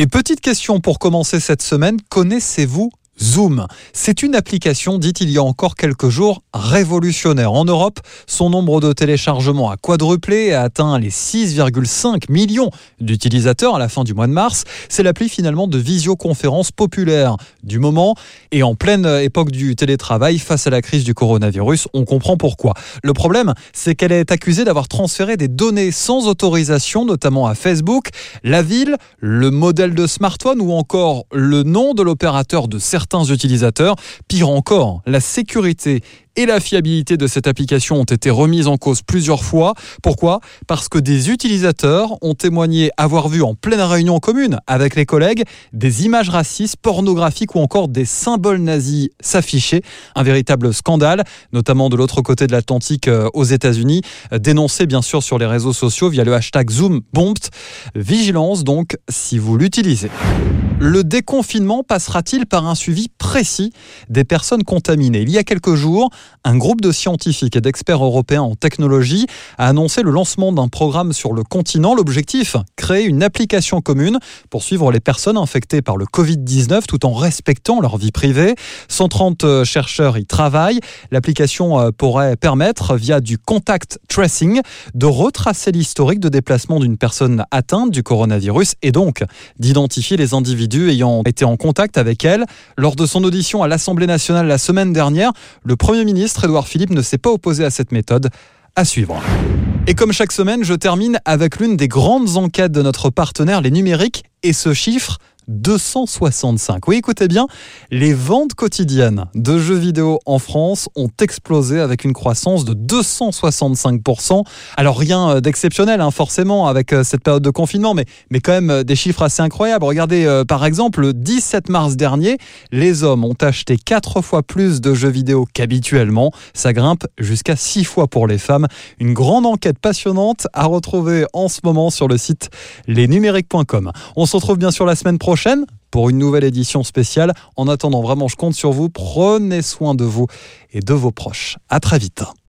Et petite question pour commencer cette semaine, connaissez-vous Zoom. C'est une application dite il y a encore quelques jours révolutionnaire. En Europe, son nombre de téléchargements a quadruplé et a atteint les 6,5 millions d'utilisateurs à la fin du mois de mars. C'est l'appli finalement de visioconférence populaire du moment et en pleine époque du télétravail face à la crise du coronavirus. On comprend pourquoi. Le problème, c'est qu'elle est accusée d'avoir transféré des données sans autorisation, notamment à Facebook, la ville, le modèle de smartphone ou encore le nom de l'opérateur de certains utilisateurs. Pire encore, la sécurité et la fiabilité de cette application ont été remises en cause plusieurs fois. Pourquoi? Parce que des utilisateurs ont témoigné avoir vu en pleine réunion commune avec les collègues des images racistes, pornographiques ou encore des symboles nazis s'afficher. Un véritable scandale, notamment de l'autre côté de l'Atlantique euh, aux États-Unis, dénoncé bien sûr sur les réseaux sociaux via le hashtag ZoomBombed. Vigilance donc si vous l'utilisez. Le déconfinement passera-t-il par un suivi précis des personnes contaminées? Il y a quelques jours, un groupe de scientifiques et d'experts européens en technologie a annoncé le lancement d'un programme sur le continent. L'objectif, créer une application commune pour suivre les personnes infectées par le Covid-19 tout en respectant leur vie privée. 130 euh, chercheurs y travaillent. L'application euh, pourrait permettre, via du contact tracing, de retracer l'historique de déplacement d'une personne atteinte du coronavirus et donc d'identifier les individus ayant été en contact avec elle. Lors de son audition à l'Assemblée nationale la semaine dernière, le Premier ministre Édouard Philippe ne s'est pas opposé à cette méthode. À suivre. Et comme chaque semaine, je termine avec l'une des grandes enquêtes de notre partenaire, les numériques, et ce chiffre, 265. Oui, écoutez bien, les ventes quotidiennes de jeux vidéo en France ont explosé avec une croissance de 265%. Alors rien euh, d'exceptionnel, hein, forcément, avec euh, cette période de confinement, mais, mais quand même euh, des chiffres assez incroyables. Regardez, par exemple, le 17 mars dernier, les hommes ont acheté 4 fois plus de jeux vidéo qu'habituellement. Ça grimpe jusqu'à 6 fois pour les femmes. Une grande enquête passionnante à retrouver en ce moment sur le site lesnumériques.com. On se retrouve bien sûr la semaine pour une nouvelle édition spéciale. En attendant, vraiment, je compte sur vous. Prenez soin de vous et de vos proches. À très vite.